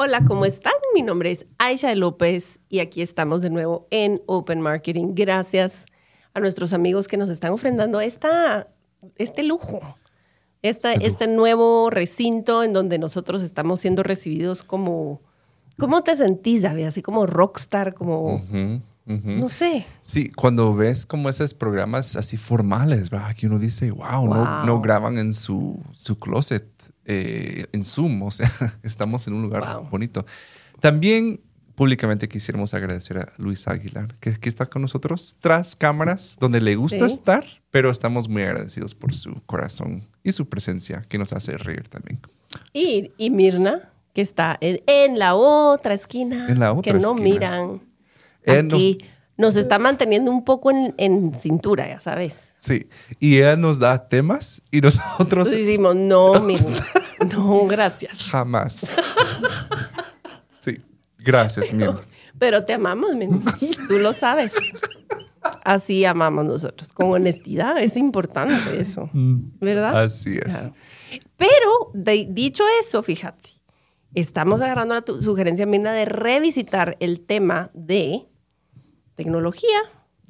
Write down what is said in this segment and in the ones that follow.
Hola, ¿cómo están? Mi nombre es Aisha López y aquí estamos de nuevo en Open Marketing. Gracias a nuestros amigos que nos están ofrendando esta, este lujo, esta, este nuevo recinto en donde nosotros estamos siendo recibidos como ¿Cómo te sentís, David? Así como rockstar, como... No sé. Sí, cuando ves como esos programas así formales, ¿verdad? Que uno dice, wow, No, graban en su, su closet, eh, en Zoom, o sea, estamos en un lugar bonito. También públicamente quisiéramos agradecer a Luis Aguilar, que, que, está con nosotros tras cámaras, donde le gusta estar, pero estamos muy agradecidos por su corazón y su presencia, que nos hace reír también. Y, y Mirna, que está en, la otra esquina, que no miran. Aquí nos, está manteniendo un poco en, cintura, ya sabes. Sí, y ella nos da temas y nosotros... Decimos, no, no, gracias. Jamás. Sí, gracias, mi Pero te amamos, mi Tú lo sabes. Así amamos nosotros, con honestidad. Es importante eso, mm, ¿verdad? Así es. Pero, dicho eso, fíjate, estamos agarrando la sugerencia, Mirna, de revisitar el tema de tecnología.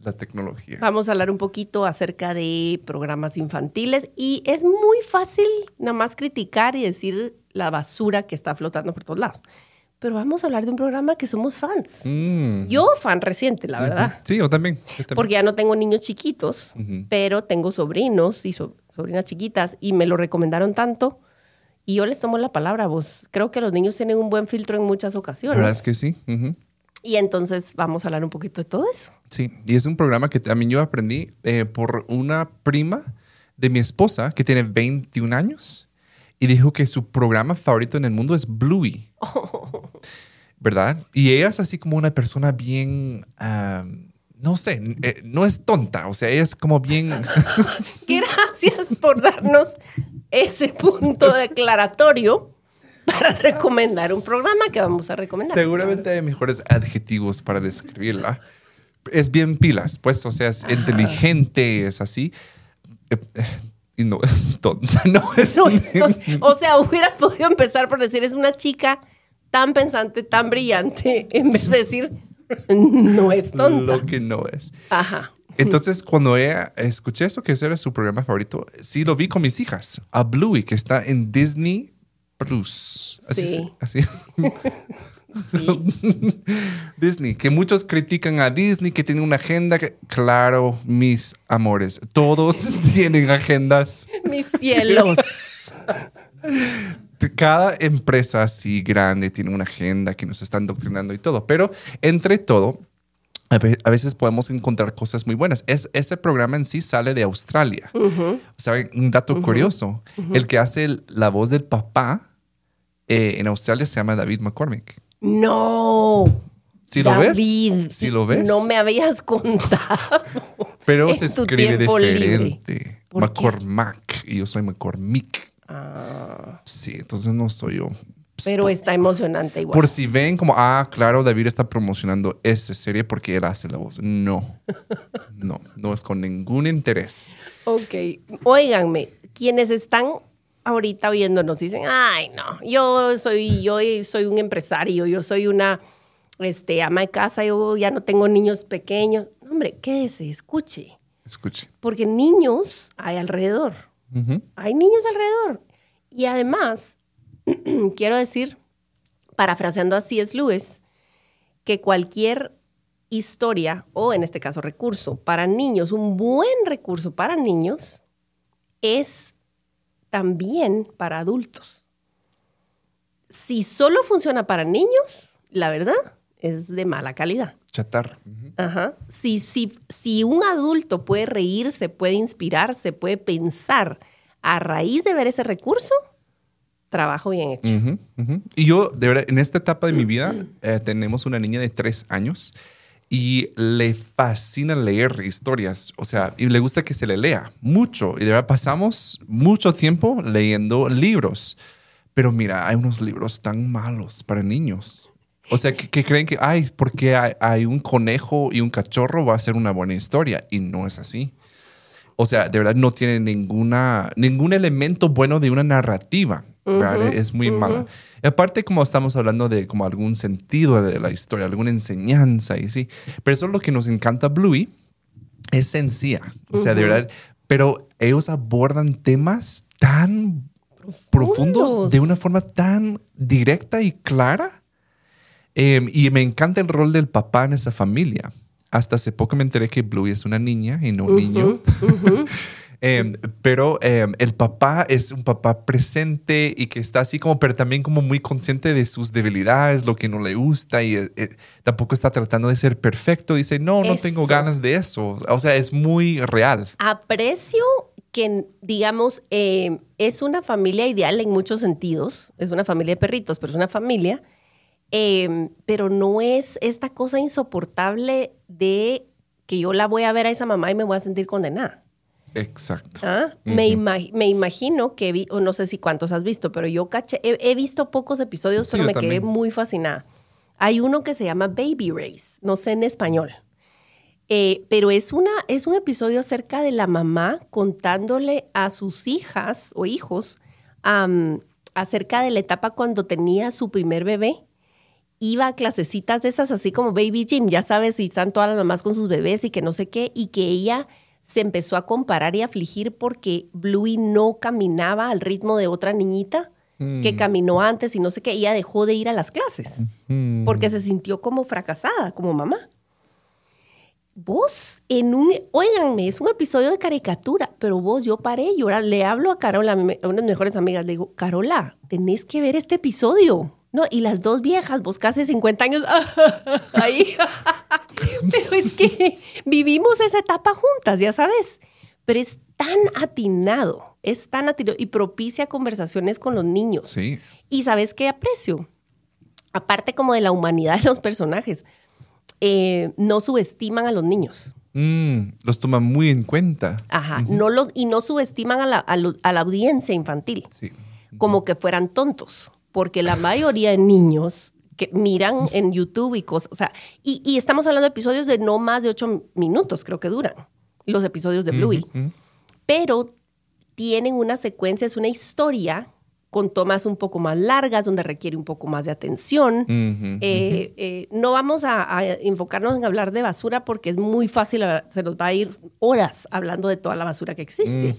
La tecnología. Vamos a hablar un poquito acerca de programas infantiles y es muy fácil nada más criticar y decir la basura que está flotando por todos lados. Pero vamos a hablar de un programa que somos fans. Mm. Yo fan reciente, la verdad. Sí, yo también, Porque ya no tengo niños chiquitos, pero tengo sobrinos y sobrinas chiquitas y me lo recomendaron tanto y yo les tomo la palabra a vos. Creo que los niños tienen un buen filtro en muchas ocasiones. ¿Verdad es que sí? Y entonces vamos a hablar un poquito de todo eso. Sí, y es un programa que también yo aprendí eh, por una prima de mi esposa que tiene 21 años y dijo que su programa favorito en el mundo es Bluey. ¿Verdad? Y ella es así como una persona bien... no sé, eh, no es tonta, o sea, ella es como bien... Gracias por darnos ese punto declaratorio para recomendar un programa que vamos a recomendar. Seguramente hay mejores adjetivos para describirla. Es bien pilas, pues, o sea, es inteligente, es así. Eh, y no es tonta, no es, O sea, hubieras podido empezar por decir, es una chica tan pensante, tan brillante, en vez de decir, no es tonta. Lo que no es. Ajá. Entonces, cuando ella, escuché eso, que ese era su programa favorito, sí lo vi con mis hijas, a Bluey, que está en Disney Plus. Así, sí. así. Disney, que muchos critican a Disney, que tiene una agenda. Que, claro, mis amores, todos tienen agendas. Mis cielos. Cada empresa así grande tiene una agenda que nos están doctrinando y todo, pero entre todo, a veces podemos encontrar cosas muy buenas. Es, ese programa en sí sale de Australia. ¿Saben? Un dato curioso. El que hace la voz del papá eh, en Australia se llama David McCormick. No. ¿Sí lo ves? ¿Sí lo ves? No me habías contado. Pero se escribe diferente. McCormack. Y yo soy McCormick. Ah. Sí, entonces no soy yo. Pero está emocionante igual. Por si ven como, ah, claro, David está promocionando esa serie porque él hace la voz. No, no, no es con ningún interés. Ok, óiganme, quienes están ahorita oyéndonos dicen, ay, no, yo soy, yo soy un empresario, yo soy una este, ama de casa, yo ya no tengo niños pequeños. Hombre, quédese, escuche. Escuche. Porque niños hay alrededor. Hay niños alrededor. Y además, quiero decir, parafraseando a C.S. Lewis, que cualquier historia, o en este caso recurso, para niños, un buen recurso para niños, es también para adultos. Si solo funciona para niños, la verdad, es de mala calidad. Chatar. Ajá. Si, si, si un adulto puede reírse, puede inspirarse, puede pensar a raíz de ver ese recurso, trabajo bien hecho. Y yo, de verdad, en esta etapa de mi vida, eh, tenemos una niña de tres años y le fascina leer historias, o sea, y le gusta que se le lea mucho. Y de verdad pasamos mucho tiempo leyendo libros. Pero mira, hay unos libros tan malos para niños. O sea, que, creen que, ay, porque hay, un conejo y un cachorro va a ser una buena historia. Y no es así. O sea, de verdad no tiene ninguna, ningún elemento bueno de una narrativa. Es muy mala. aparte, como estamos hablando de como algún sentido de la historia, alguna enseñanza y sí. Pero eso es lo que nos encanta Bluey. Es sencilla. O sea, de verdad. Pero ellos abordan temas tan profundos. de una forma tan directa y clara. Em, y me encanta el rol del papá en esa familia. Hasta hace poco me enteré que Bluey es una niña y no un niño. Em, pero em, el papá es un papá presente y que está así como, pero también como muy consciente de sus debilidades, lo que no le gusta y eh, eh, tampoco está tratando de ser perfecto. Dice, no, no tengo ganas de eso. O sea, es muy real. Aprecio que, digamos, em, es una familia ideal en muchos sentidos. Es una familia de perritos, pero es una familia. pero no es esta cosa insoportable de que yo la voy a ver a esa mamá y me voy a sentir condenada. Exacto. ¿Ah? me, imagino que vi, o no sé si cuántos has visto, pero yo caché, he, visto pocos episodios, pero me quedé muy fascinada. Hay uno que se llama Baby Race, no sé en español. Eh, pero es, una, es un episodio acerca de la mamá contándole a sus hijas o hijos acerca de la etapa cuando tenía su primer bebé. Iba a clasecitas de esas así como Baby Gym, ya sabes, y están todas las mamás con sus bebés y que no sé qué, y que ella se empezó a comparar y afligir porque Bluey no caminaba al ritmo de otra niñita que mm. caminó antes y no sé qué. Ella dejó de ir a las clases mm. porque se sintió como fracasada, como mamá. Vos, en un, oiganme, es un episodio de caricatura, pero vos, yo paré y llorar. Le hablo a Carola, a una de mis mejores amigas, le digo, Carola, tenés que ver este episodio. No, y las dos viejas, vos casi 50 años, ahí. Pero es que vivimos esa etapa juntas, ya sabes. Pero es tan atinado, es tan atinado y propicia conversaciones con los niños. Sí. Y sabes qué aprecio. Aparte como de la humanidad de los personajes, eh, no subestiman a los niños. Mm, los toman muy en cuenta. Ajá, no los, y no subestiman a la, a la audiencia infantil. Sí. Como que fueran tontos porque la mayoría de niños que miran en YouTube y cosas, o sea, y, estamos hablando de episodios de no más de ocho minutos, creo que duran, los episodios de Bluey, pero tienen una secuencia, es una historia con tomas un poco más largas, donde requiere un poco más de atención. Eh, eh, no vamos a, enfocarnos en hablar de basura porque es muy fácil, se nos va a ir horas hablando de toda la basura que existe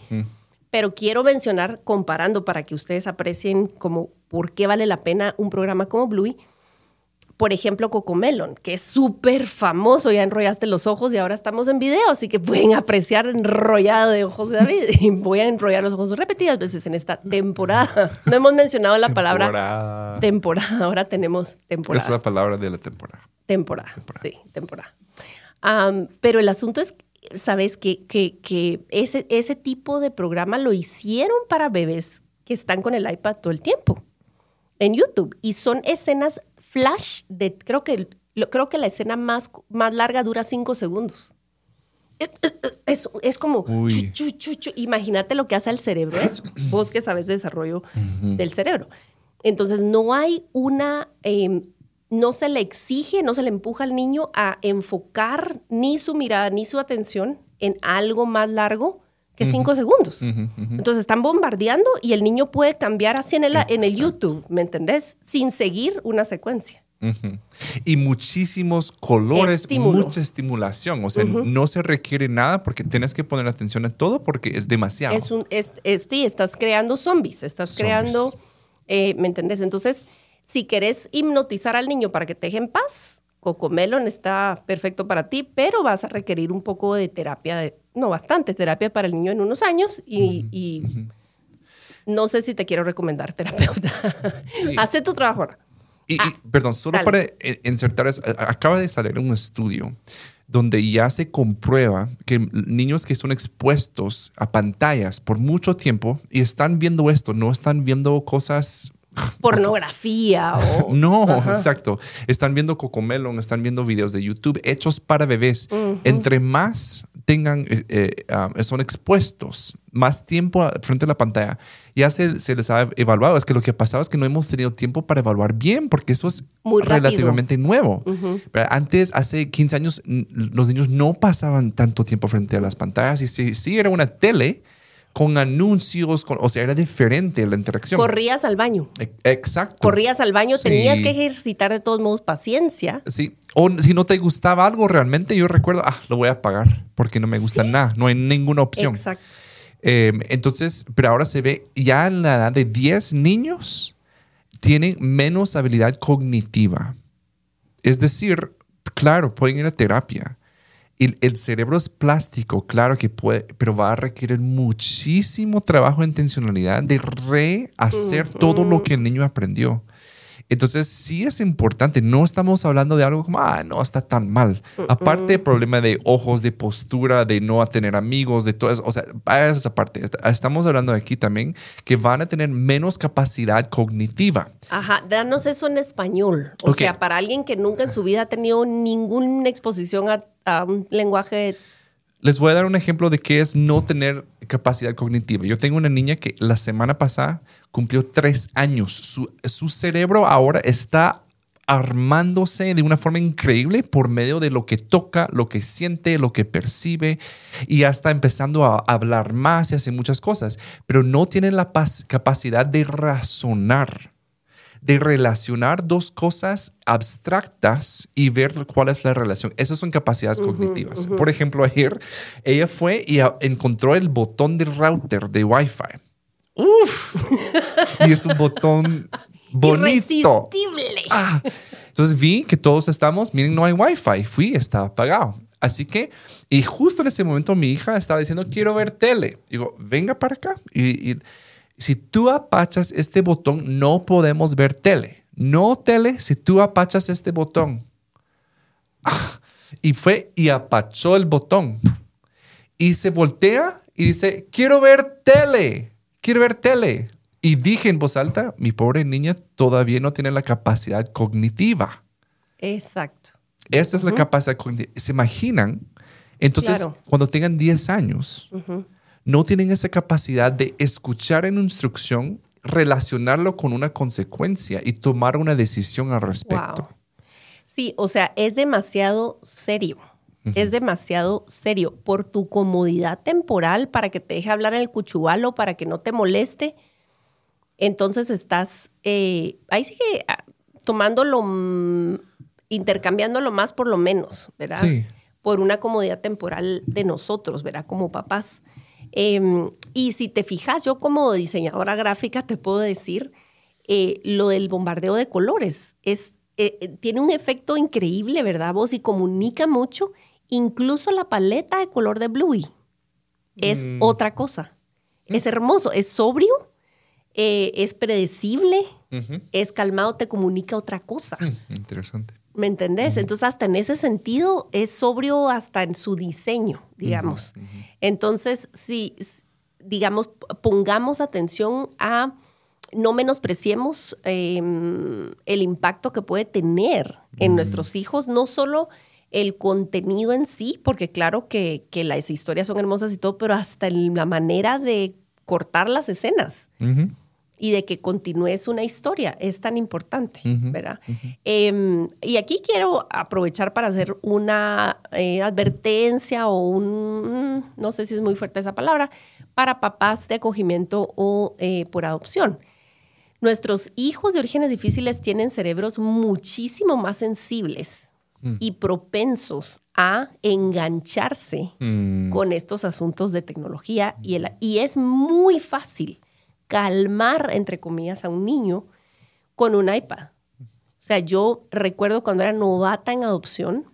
pero quiero mencionar, comparando para que ustedes aprecien como por qué vale la pena un programa como Bluey. Por ejemplo, Cocomelon, que es súper famoso, ya enrollaste los ojos y ahora estamos en video, así que pueden apreciar enrollado de ojos de David. Y voy a enrollar los ojos repetidas veces en esta temporada. No hemos mencionado la palabra temporada, ahora tenemos temporada. es la palabra de la temporada. Temporada, sí, temporada. pero el asunto es sabes que, que, ese, ese tipo de programa lo hicieron para bebés que están con el iPad todo el tiempo en YouTube y son escenas flash de creo que creo que la escena más, más larga dura cinco segundos. Es, es como, imagínate lo que hace el cerebro eso, vos que sabes de desarrollo del cerebro. Entonces no hay una em, no se le exige, no se le empuja al niño a enfocar ni su mirada ni su atención en algo más largo que cinco segundos. Entonces están bombardeando y el niño puede cambiar así en el, en el YouTube, ¿me entendés? Sin seguir una secuencia. Y muchísimos colores, mucha estimulación. O sea, no se requiere nada porque tienes que poner atención a todo porque es demasiado. Es un, es, sí, estás creando zombies, estás creando, eh, ¿me entendés? Entonces, si querés hipnotizar al niño para que te deje en paz, Cocomelon está perfecto para ti, pero vas a requerir un poco de terapia, no bastante terapia para el niño en unos años y, no sé si te quiero recomendar terapeuta. Sí. Hace tu trabajo Y, ah, perdón, solo para eh, insertar eso, acaba de salir un estudio donde ya se comprueba que niños que son expuestos a pantallas por mucho tiempo y están viendo esto, no están viendo cosas pornografía o... No, exacto. Están viendo Cocomelon, están viendo videos de YouTube hechos para bebés. Entre más tengan, eh, eh, son expuestos más tiempo frente a la pantalla, ya se, se, les ha evaluado. Es que lo que pasaba es que no hemos tenido tiempo para evaluar bien, porque eso es relativamente nuevo. Antes, hace 15 años, los niños no pasaban tanto tiempo frente a las pantallas y si, si era una tele, con anuncios, o sea, era diferente la interacción. Corrías al baño. E, exacto. Corrías al baño, tenías que ejercitar de todos modos paciencia. Sí, o si no te gustaba algo realmente, yo recuerdo, ah, lo voy a pagar porque no me gusta nada, no hay ninguna opción. Exacto. Em, entonces, pero ahora se ve ya en la edad de 10 niños tienen menos habilidad cognitiva. Es decir, claro, pueden ir a terapia, el, el, cerebro es plástico, claro que puede, pero va a requerir muchísimo trabajo de intencionalidad de rehacer todo lo que el niño aprendió. Entonces, sí es importante. No estamos hablando de algo como, ah, no, está tan mal. Aparte del problema de ojos, de postura, de no tener amigos, de todo eso. O sea, esa parte. Estamos hablando aquí también que van a tener menos capacidad cognitiva. Ajá, danos eso en español. O sea, para alguien que nunca en su vida ha tenido ninguna exposición a, un lenguaje les voy a dar un ejemplo de qué es no tener capacidad cognitiva. Yo tengo una niña que la semana pasada cumplió tres años. Su, su cerebro ahora está armándose de una forma increíble por medio de lo que toca, lo que siente, lo que percibe y ya está empezando a hablar más y hace muchas cosas, pero no tiene la capacidad de razonar de relacionar dos cosas abstractas y ver cuál es la relación. Esas son capacidades cognitivas. Por ejemplo, ayer ella fue y encontró el botón del router de Wi-Fi. Uf. y es un botón bonito. Irresistible. Ah. Entonces vi que todos estamos, miren, no hay Wi-Fi. Fui, estaba apagado. Así que, y justo en ese momento mi hija estaba diciendo, quiero ver tele. Digo, venga para acá. y si tú apachas este botón, no podemos ver tele. No tele si tú apachas este botón. y fue y apachó el botón. Y se voltea y dice, quiero ver tele, quiero ver tele. Y dije en voz alta, mi pobre niña todavía no tiene la capacidad cognitiva. Exacto. Esa es la capacidad cognitiva. ¿Se imaginan? Entonces, cuando tengan 10 años, no tienen esa capacidad de escuchar en instrucción, relacionarlo con una consecuencia y tomar una decisión al respecto. Sí, o sea, es demasiado serio. Es demasiado serio. Por tu comodidad temporal, para que te deje hablar en el cuchubalo, para que no te moleste, entonces estás eh, ahí sigue ah, tomándolo, mm, intercambiándolo más por lo menos, ¿verdad? Sí. Por una comodidad temporal de nosotros, ¿verdad? Como papás. Em, y si te fijas, yo como diseñadora gráfica te puedo decir, eh, lo del bombardeo de colores es, eh, eh, tiene un efecto increíble, ¿verdad vos? Y comunica mucho. Incluso la paleta de color de Bluey es mm. otra cosa. Mm. Es hermoso, es sobrio, es predecible, es calmado, te comunica otra cosa. Mm, interesante. ¿Me entendés? Entonces, hasta en ese sentido, es sobrio hasta en su diseño, digamos. Entonces, si, digamos, pongamos atención a, no menospreciemos em, el impacto que puede tener en nuestros hijos, no solo el contenido en sí, porque claro que, las historias son hermosas y todo, pero hasta la manera de cortar las escenas y de que continúes una historia. Es tan importante, ¿verdad? Em, y aquí quiero aprovechar para hacer una eh, advertencia o un, no sé si es muy fuerte esa palabra, para papás de acogimiento o eh, por adopción. Nuestros hijos de orígenes difíciles tienen cerebros muchísimo más sensibles mm. y propensos a engancharse mm. con estos asuntos de tecnología y, el, y es muy fácil calmar, entre comillas, a un niño con un iPad. O sea, yo recuerdo cuando era novata en adopción,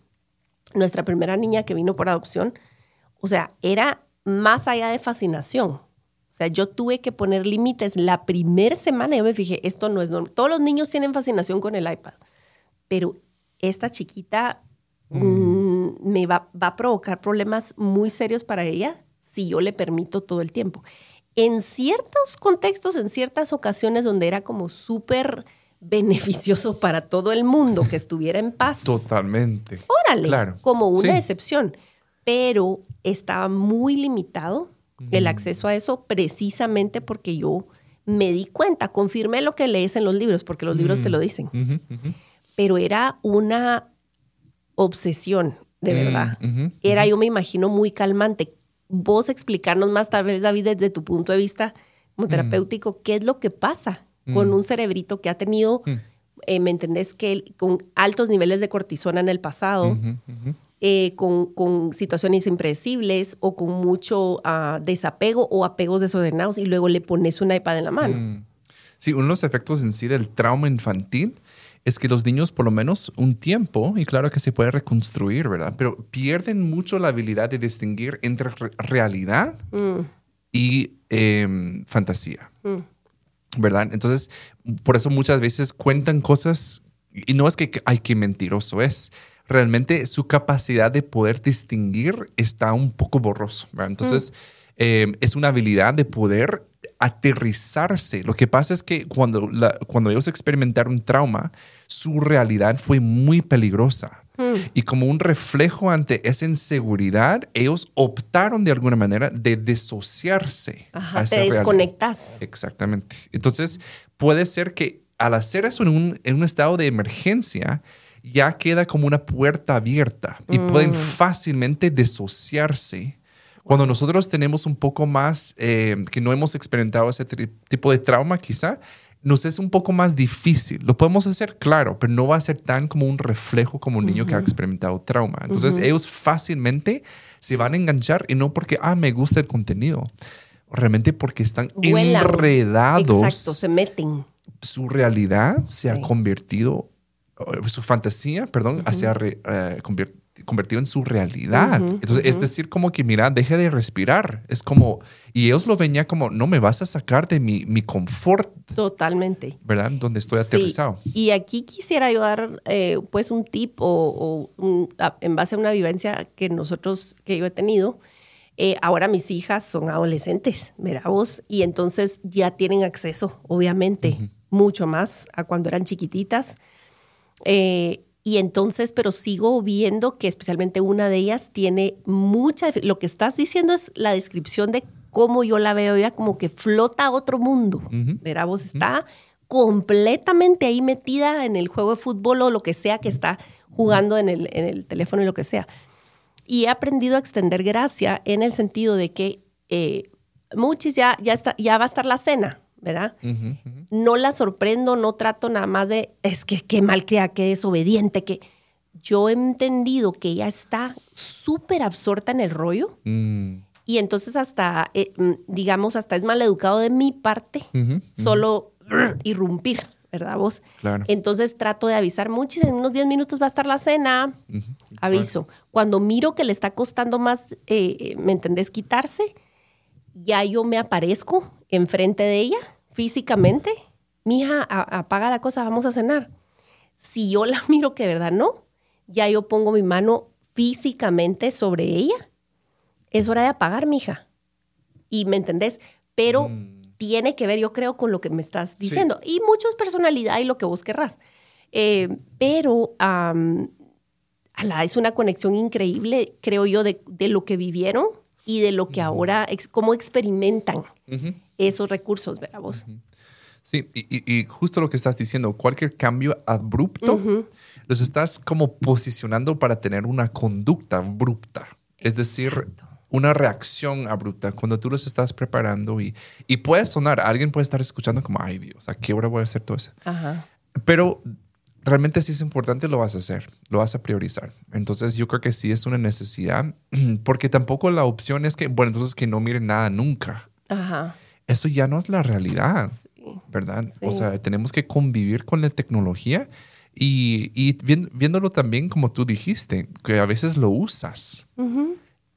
nuestra primera niña que vino por adopción, o sea, era más allá de fascinación. O sea, yo tuve que poner límites. La primera semana yo me fijé, esto no es normal. Todos los niños tienen fascinación con el iPad, pero esta chiquita mm. Mm, me va, va a provocar problemas muy serios para ella si yo le permito todo el tiempo. En ciertos contextos, en ciertas ocasiones donde era como súper beneficioso para todo el mundo que estuviera en paz. Totalmente. Órale, claro. como una excepción. Pero estaba muy limitado el acceso a eso precisamente porque yo me di cuenta, confirmé lo que lees en los libros, porque los libros te lo dicen. Pero era una obsesión, de verdad. Era, yo me imagino, muy calmante. Vos explicarnos más, tal vez, David, desde tu punto de vista como terapéutico, qué es lo que pasa con un cerebrito que ha tenido, eh, ¿me entendés? Que con altos niveles de cortisona en el pasado. Eh, con, situaciones impredecibles o con mucho ah, desapego o apegos desordenados y luego le pones una iPad en la mano. Mm. Sí, uno de los efectos en sí del trauma infantil es que los niños por lo menos un tiempo, y claro que se puede reconstruir, ¿verdad? Pero pierden mucho la habilidad de distinguir entre realidad mm. y em, fantasía. Mm. ¿Verdad? Entonces, por eso muchas veces cuentan cosas, y no es que hay que mentiroso es, realmente su capacidad de poder distinguir está un poco borroso. Entonces, eh, es una habilidad de poder aterrizarse. Lo que pasa es que cuando, cuando ellos experimentaron un trauma, su realidad fue muy peligrosa. Mm. Y como un reflejo ante esa inseguridad, ellos optaron de alguna manera de desociarse. Ajá, te desconectas. Exactamente. Entonces, puede ser que al hacer eso en un, en un estado de emergencia, ya queda como una puerta abierta y pueden mm. fácilmente desociarse. Cuando nosotros tenemos un poco más, eh, que no hemos experimentado ese tipo de trauma quizá, nos es un poco más difícil. Lo podemos hacer, claro, pero no va a ser tan como un reflejo como un niño que ha experimentado trauma. Entonces ellos fácilmente se van a enganchar y no porque, ah, me gusta el contenido, realmente porque están enredados. Exacto, se meten. Su realidad se ha convertido su fantasía, perdón, se ha eh, convertido en su realidad. Entonces, es decir, como que, mira, deje de respirar. Es como, y ellos lo venían como, no me vas a sacar de mi, mi confort. Totalmente. ¿Verdad? Donde estoy aterrizado. Y aquí quisiera yo dar, eh, pues, un tip o, en base a una vivencia que nosotros, que yo he tenido. Eh, ahora mis hijas son adolescentes, vos, y entonces ya tienen acceso, obviamente, mucho más a cuando eran chiquititas. Eh, y entonces, pero sigo viendo que especialmente una de ellas tiene mucha, lo que estás diciendo es la descripción de cómo yo la veo ya como que flota a otro mundo. Verá, vos está completamente ahí metida en el juego de fútbol o lo que sea que está jugando en el, en el teléfono y lo que sea. Y he aprendido a extender gracia en el sentido de que eh, muchos ya, ya, está, ya va a estar la cena, ¿verdad? No la sorprendo, no trato nada más de, es que qué mal crea, que es obediente, que yo he entendido que ella está súper absorta en el rollo mm. y entonces hasta, eh, mm, digamos, hasta es mal educado de mi parte, solo irrumpir, ¿verdad vos? Claro. Entonces trato de avisar mucho, en unos 10 minutos va a estar la cena, aviso. Cuando miro que le está costando más, eh, ¿me entendés? Quitarse, ya yo me aparezco enfrente de ella físicamente, mija, apaga la cosa, vamos a cenar. Si yo la miro que verdad no, ya yo pongo mi mano físicamente sobre ella, es hora de apagar, mija. Y me entendés, pero mm. tiene que ver, yo creo, con lo que me estás diciendo. Y mucho es personalidad y lo que vos querrás. Eh, pero es una conexión increíble, creo yo, de, lo que vivieron y de lo que ahora, cómo experimentan esos recursos, ¿verdad vos? Sí, y, justo lo que estás diciendo, cualquier cambio abrupto, los estás como posicionando para tener una conducta abrupta. Es decir, una reacción abrupta cuando tú los estás preparando y, y puede sonar, alguien puede estar escuchando como, ay Dios, ¿a qué hora voy a hacer todo eso? Pero realmente si es importante, lo vas a hacer, lo vas a priorizar. Entonces yo creo que sí es una necesidad, porque tampoco la opción es que, bueno, entonces que no miren nada nunca. Ajá eso ya no es la realidad, ¿verdad? O sea, tenemos que convivir con la tecnología y, y viéndolo también como tú dijiste, que a veces lo usas.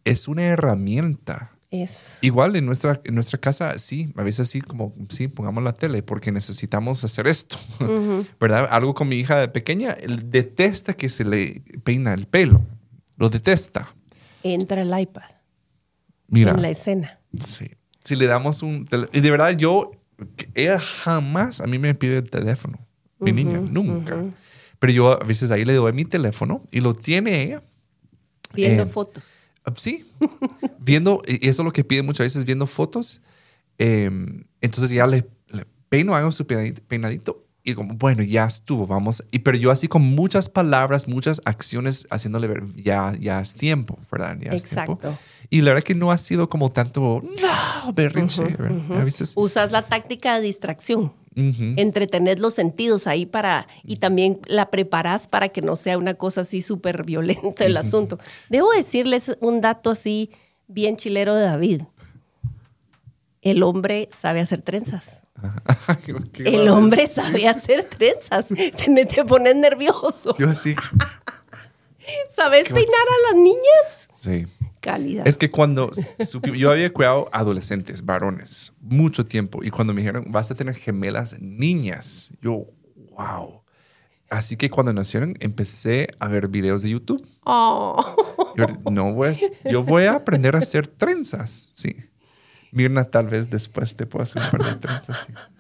Es una herramienta. Es. Igual en nuestra, en nuestra casa, sí, a veces sí, como, sí, pongamos la tele porque necesitamos hacer esto, ¿verdad? Algo con mi hija de pequeña, detesta que se le peina el pelo. lo detesta. Entra el iPad. Mira. En la escena. Sí. Si le damos un... Y de verdad yo, ella jamás a mí me pide el teléfono. Mi niña, nunca. Pero yo a veces ahí le doy mi teléfono y lo tiene ella. Viendo eh, fotos. Sí, viendo, y eso es lo que pide muchas veces, viendo fotos. Em, entonces ya le, peino, hago su peinadito y como, bueno, ya estuvo, vamos. Y pero yo así con muchas palabras, muchas acciones, haciéndole ver, ya, ya es tiempo, ¿verdad? Ya Exacto. Y la verdad que no ha sido como tanto, no, berrinche. A veces... Usas la táctica de distracción. Entretener los sentidos ahí para, y también la preparas para que no sea una cosa así súper violenta el asunto. Debo decirles un dato así bien chilero de David. El hombre sabe hacer trenzas. el hombre sabe hacer trenzas. Te, te pones nervioso. Yo así. ¿Sabes peinar a las niñas? Sí. Calidad. Es que cuando yo había cuidado adolescentes, varones, mucho tiempo, y cuando me dijeron, vas a tener gemelas niñas, yo, wow. Así que cuando nacieron, empecé a ver videos de YouTube. Oh. Yo, no, pues, yo voy a aprender a hacer trenzas, sí. Mirna, tal vez después te pueda hacer un par de trenzas. Sí.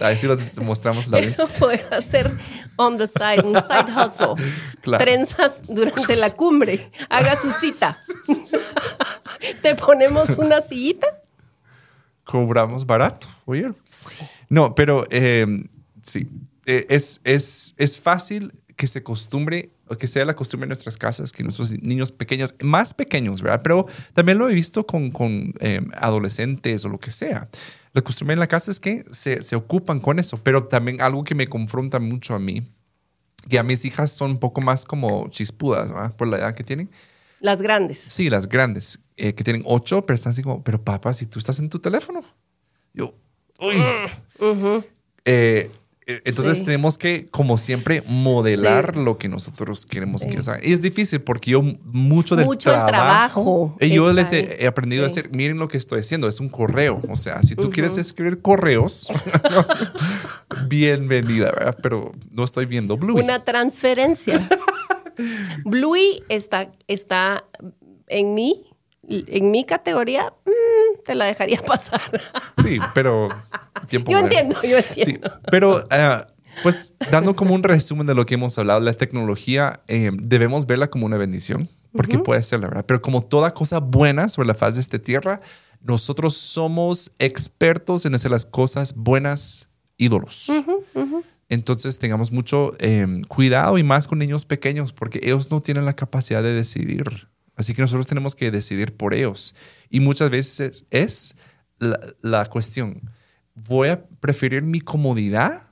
Ahí sí los mostramos la Eso puede hacer on the side, un side hustle. Trenzas durante la cumbre. Haga su cita. ¿Te ponemos una sillita? Cobramos barato, oye. No, pero eh, sí, eh, es, es, es fácil que se acostumbre o que sea la costumbre en nuestras casas que nuestros niños pequeños, más pequeños, ¿verdad? Pero también lo he visto con, con eh, adolescentes o lo que sea. La costumbre en la casa es que se, se, ocupan con eso, pero también algo que me confronta mucho a mí, que a mis hijas son un poco más como chispudas, ¿verdad? Por la edad que tienen. Las grandes. Sí, las grandes, eh, que tienen ocho, pero están así como, pero papá, si tú estás en tu teléfono. Yo, uy. eh, entonces tenemos que, como siempre, modelar lo que nosotros queremos que sea. Y es difícil porque yo mucho del mucho trabajo, y yo les he, aprendido a decir, miren lo que estoy haciendo, es un correo. O sea, si tú quieres escribir correos, bienvenida, ¿verdad? Pero no estoy viendo Bluey. Una transferencia. Bluey está, está en mí, en mi categoría, mm, te la dejaría pasar. sí, pero yo entiendo, yo entiendo. pero, eh, pues, dando como un resumen de lo que hemos hablado, la tecnología eh, debemos verla como una bendición, porque puede ser la verdad. Pero como toda cosa buena sobre la faz de esta tierra, nosotros somos expertos en hacer las cosas buenas ídolos. Entonces tengamos mucho eh, cuidado y más con niños pequeños porque ellos no tienen la capacidad de decidir. Así que nosotros tenemos que decidir por ellos. Y muchas veces es la, la cuestión voy a preferir mi comodidad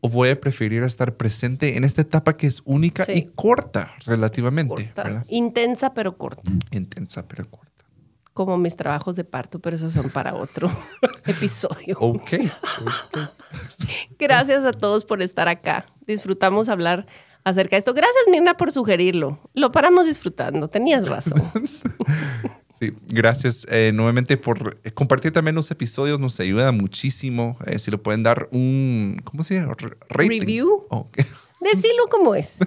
o voy a preferir estar presente en esta etapa que es única y corta relativamente. Intensa pero corta. Intensa pero corta. Como mis trabajos de parto, pero esos son para otro episodio. Ok. Gracias a todos por estar acá. Disfrutamos hablar acerca de esto. Gracias, Mirna, por sugerirlo. Lo paramos disfrutando. Tenías razón. Sí, gracias eh, nuevamente por eh, compartir también los episodios, nos ayuda muchísimo. Eh, si lo pueden dar un, ¿cómo se llama? Review. Oh, Decirlo como es.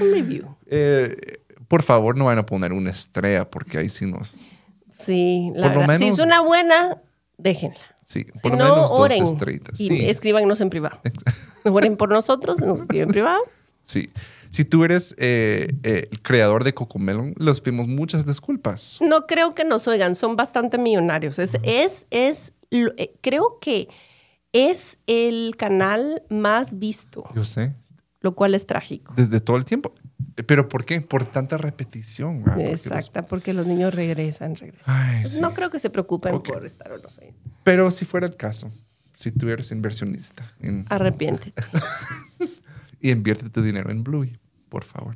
Un review. por favor, no van a poner una estrella porque ahí sí nos... Sí, la verdad. si es una buena, déjenla. Sí, por lo menos dos estrellitas. Y escríbanos en privado. Oren por nosotros, nos escriben en privado. Sí. Si tú eres eh, eh, el creador de Cocomelon, les pedimos muchas disculpas. No creo que nos oigan, son bastante millonarios. Es, es, es, eh, creo que es el canal más visto. Yo sé. Lo cual es trágico. Desde todo el tiempo. ¿Pero por qué? Por tanta repetición. Exacto, porque los niños regresan, regresan. No creo que se preocupen por estar o no sé. Pero si fuera el caso, si tú eres inversionista. En... Arrepiéntete. y invierte tu dinero en Bluey por favor.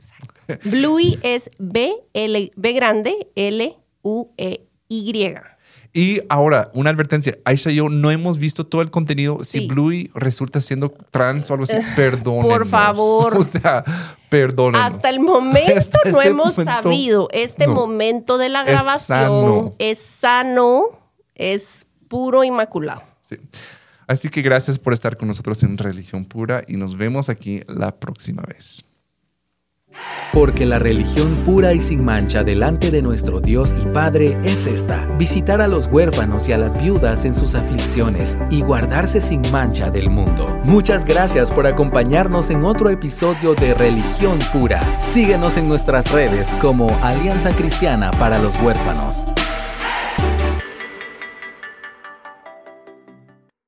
Bluey es B, L, B grande, L, U, E, Y. Y ahora, una advertencia. Aisha y yo no hemos visto todo el contenido. Si Bluey resulta siendo trans o algo así, perdón. Por favor. O sea, perdón. Hasta el momento no este hemos sabido. Este momento de la grabación es sano, es puro inmaculado. Sí. Así que gracias por estar con nosotros en Religión Pura y nos vemos aquí la próxima vez. Porque la religión pura y sin mancha delante de nuestro Dios y Padre es esta, visitar a los huérfanos y a las viudas en sus aflicciones y guardarse sin mancha del mundo. Muchas gracias por acompañarnos en otro episodio de Religión Pura. Síguenos en nuestras redes como Alianza Cristiana para los Huérfanos.